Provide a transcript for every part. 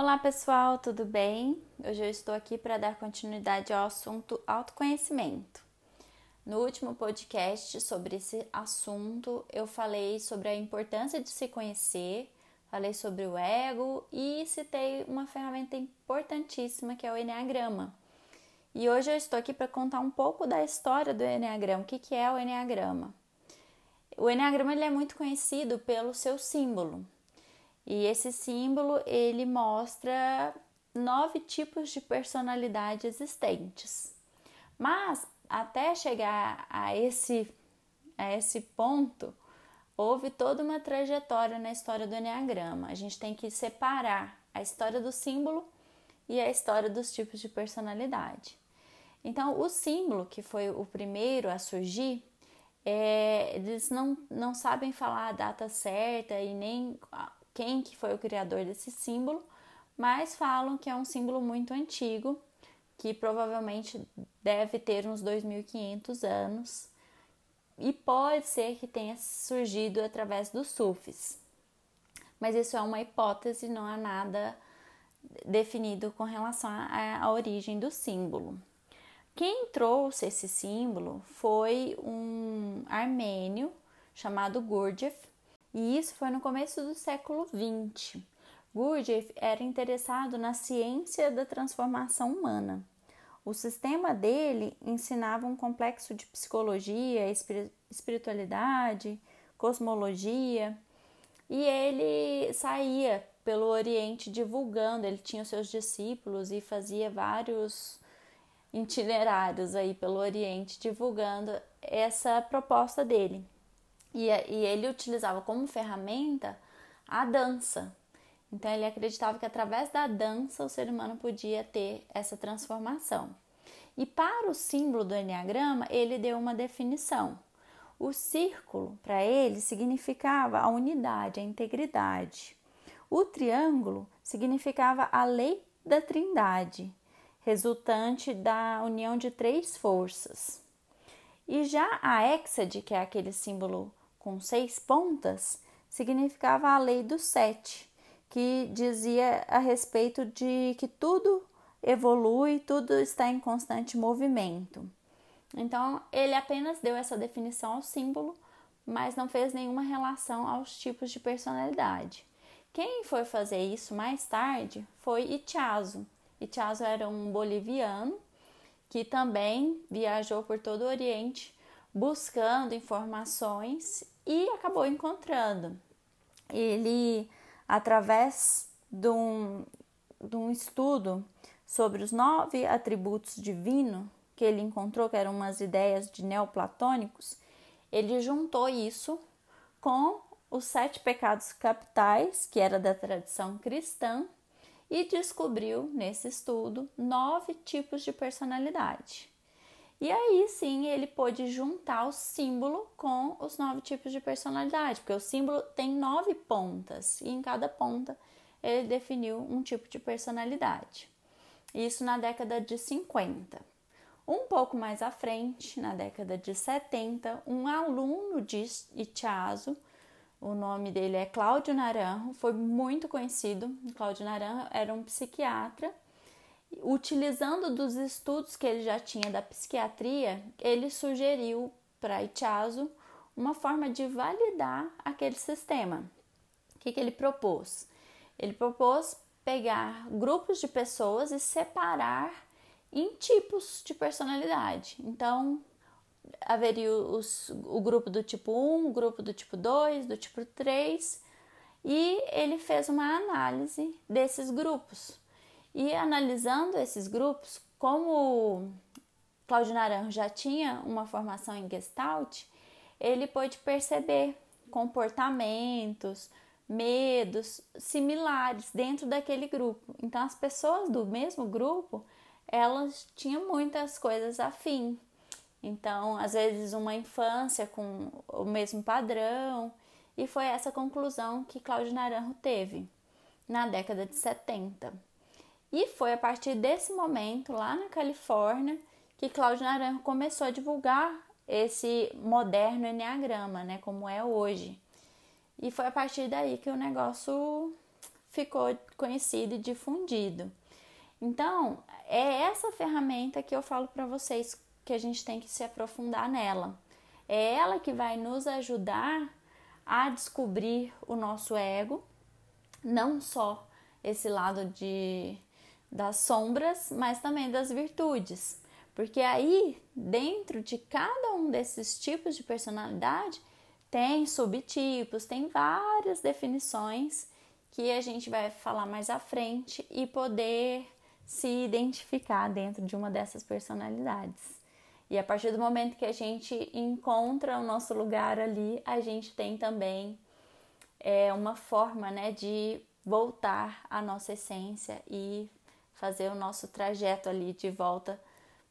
Olá pessoal, tudo bem? Hoje eu estou aqui para dar continuidade ao assunto autoconhecimento. No último podcast sobre esse assunto, eu falei sobre a importância de se conhecer, falei sobre o ego e citei uma ferramenta importantíssima que é o Enneagrama. E hoje eu estou aqui para contar um pouco da história do Enneagrama. O que, é o Enneagrama? O Enneagrama ele é muito conhecido pelo seu símbolo, e esse símbolo ele mostra nove tipos de personalidade existentes. Mas até chegar a esse, a esse ponto, houve toda uma trajetória na história do Enneagrama. A gente tem que separar a história do símbolo e a história dos tipos de personalidade. Então, o símbolo, que foi o primeiro a surgir, é, eles não, não sabem falar a data certa e nem quem que foi o criador desse símbolo, mas falam que é um símbolo muito antigo, que provavelmente deve ter uns 2500 anos e pode ser que tenha surgido através dos sufis. Mas isso é uma hipótese, não há nada definido com relação à, origem do símbolo. Quem trouxe esse símbolo foi um armênio chamado Gurdjieff, e isso foi no começo do século XX. Gurdjieff era interessado na ciência da transformação humana. O sistema dele ensinava um complexo de psicologia, espiritualidade, cosmologia, e ele saía pelo Oriente divulgando, ele tinha seus discípulos e fazia vários itinerários aí pelo Oriente divulgando essa proposta dele. E, e ele utilizava como ferramenta a dança. Então ele acreditava que através da dança o ser humano podia ter essa transformação. E para o símbolo do Enneagrama, ele deu uma definição. O círculo, para ele, significava a unidade, a integridade. O triângulo significava a lei da trindade, resultante da união de três forças. E já a hexade, que é aquele símbolo com seis pontas significava a lei do sete, que dizia a respeito de que tudo evolui, tudo está em constante movimento. Então, ele apenas deu essa definição ao símbolo, mas não fez nenhuma relação aos tipos de personalidade. Quem foi fazer isso mais tarde foi Itchazo. Itchazo era um boliviano que também viajou por todo o Oriente buscando informações e acabou encontrando. Ele, através de um, de um estudo sobre os nove atributos divinos que ele encontrou, que eram umas ideias de neoplatônicos, ele juntou isso com os sete pecados capitais, que era da tradição cristã, e descobriu nesse estudo nove tipos de personalidade. E aí sim ele pôde juntar o símbolo com os nove tipos de personalidade, porque o símbolo tem nove pontas e em cada ponta ele definiu um tipo de personalidade. Isso na década de 50. Um pouco mais à frente, na década de 70, um aluno de Itchazo, o nome dele é Cláudio Naranjo, foi muito conhecido. Cláudio Naranjo era um psiquiatra utilizando dos estudos que ele já tinha da psiquiatria, ele sugeriu para Itchazo uma forma de validar aquele sistema. O que, que ele propôs? Ele propôs pegar grupos de pessoas e separar em tipos de personalidade. Então, haveria os, o grupo do tipo 1, o grupo do tipo 2, do tipo 3, e ele fez uma análise desses grupos. E analisando esses grupos, como Cláudio Naranjo já tinha uma formação em Gestalt, ele pôde perceber comportamentos, medos similares dentro daquele grupo. Então, as pessoas do mesmo grupo, elas tinham muitas coisas afim. Então, às vezes, uma infância com o mesmo padrão, e foi essa conclusão que Cláudio Naranjo teve na década de 70. E foi a partir desse momento, lá na Califórnia, que Cláudio Naranjo começou a divulgar esse moderno enneagrama, né, como é hoje. E foi a partir daí que o negócio ficou conhecido e difundido. Então, é essa ferramenta que eu falo para vocês que a gente tem que se aprofundar nela. É ela que vai nos ajudar a descobrir o nosso ego, não só esse lado de das sombras, mas também das virtudes. Porque aí, dentro de cada um desses tipos de personalidade, tem subtipos, tem várias definições que a gente vai falar mais à frente e poder se identificar dentro de uma dessas personalidades. E a partir do momento que a gente encontra o nosso lugar ali, a gente tem também é, uma forma né, de voltar à nossa essência e fazer o nosso trajeto ali de volta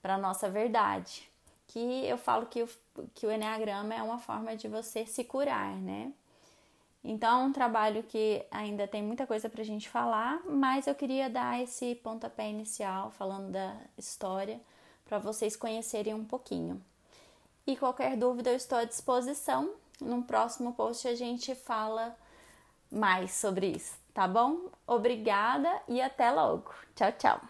para a nossa verdade. Que eu falo que o, que o Enneagrama é uma forma de você se curar, né? Então, é um trabalho que ainda tem muita coisa para a gente falar, mas eu queria dar esse pontapé inicial falando da história para vocês conhecerem um pouquinho. E qualquer dúvida eu estou à disposição. No próximo post a gente fala mais sobre isso, tá bom? Obrigada e até logo. Tchau, tchau.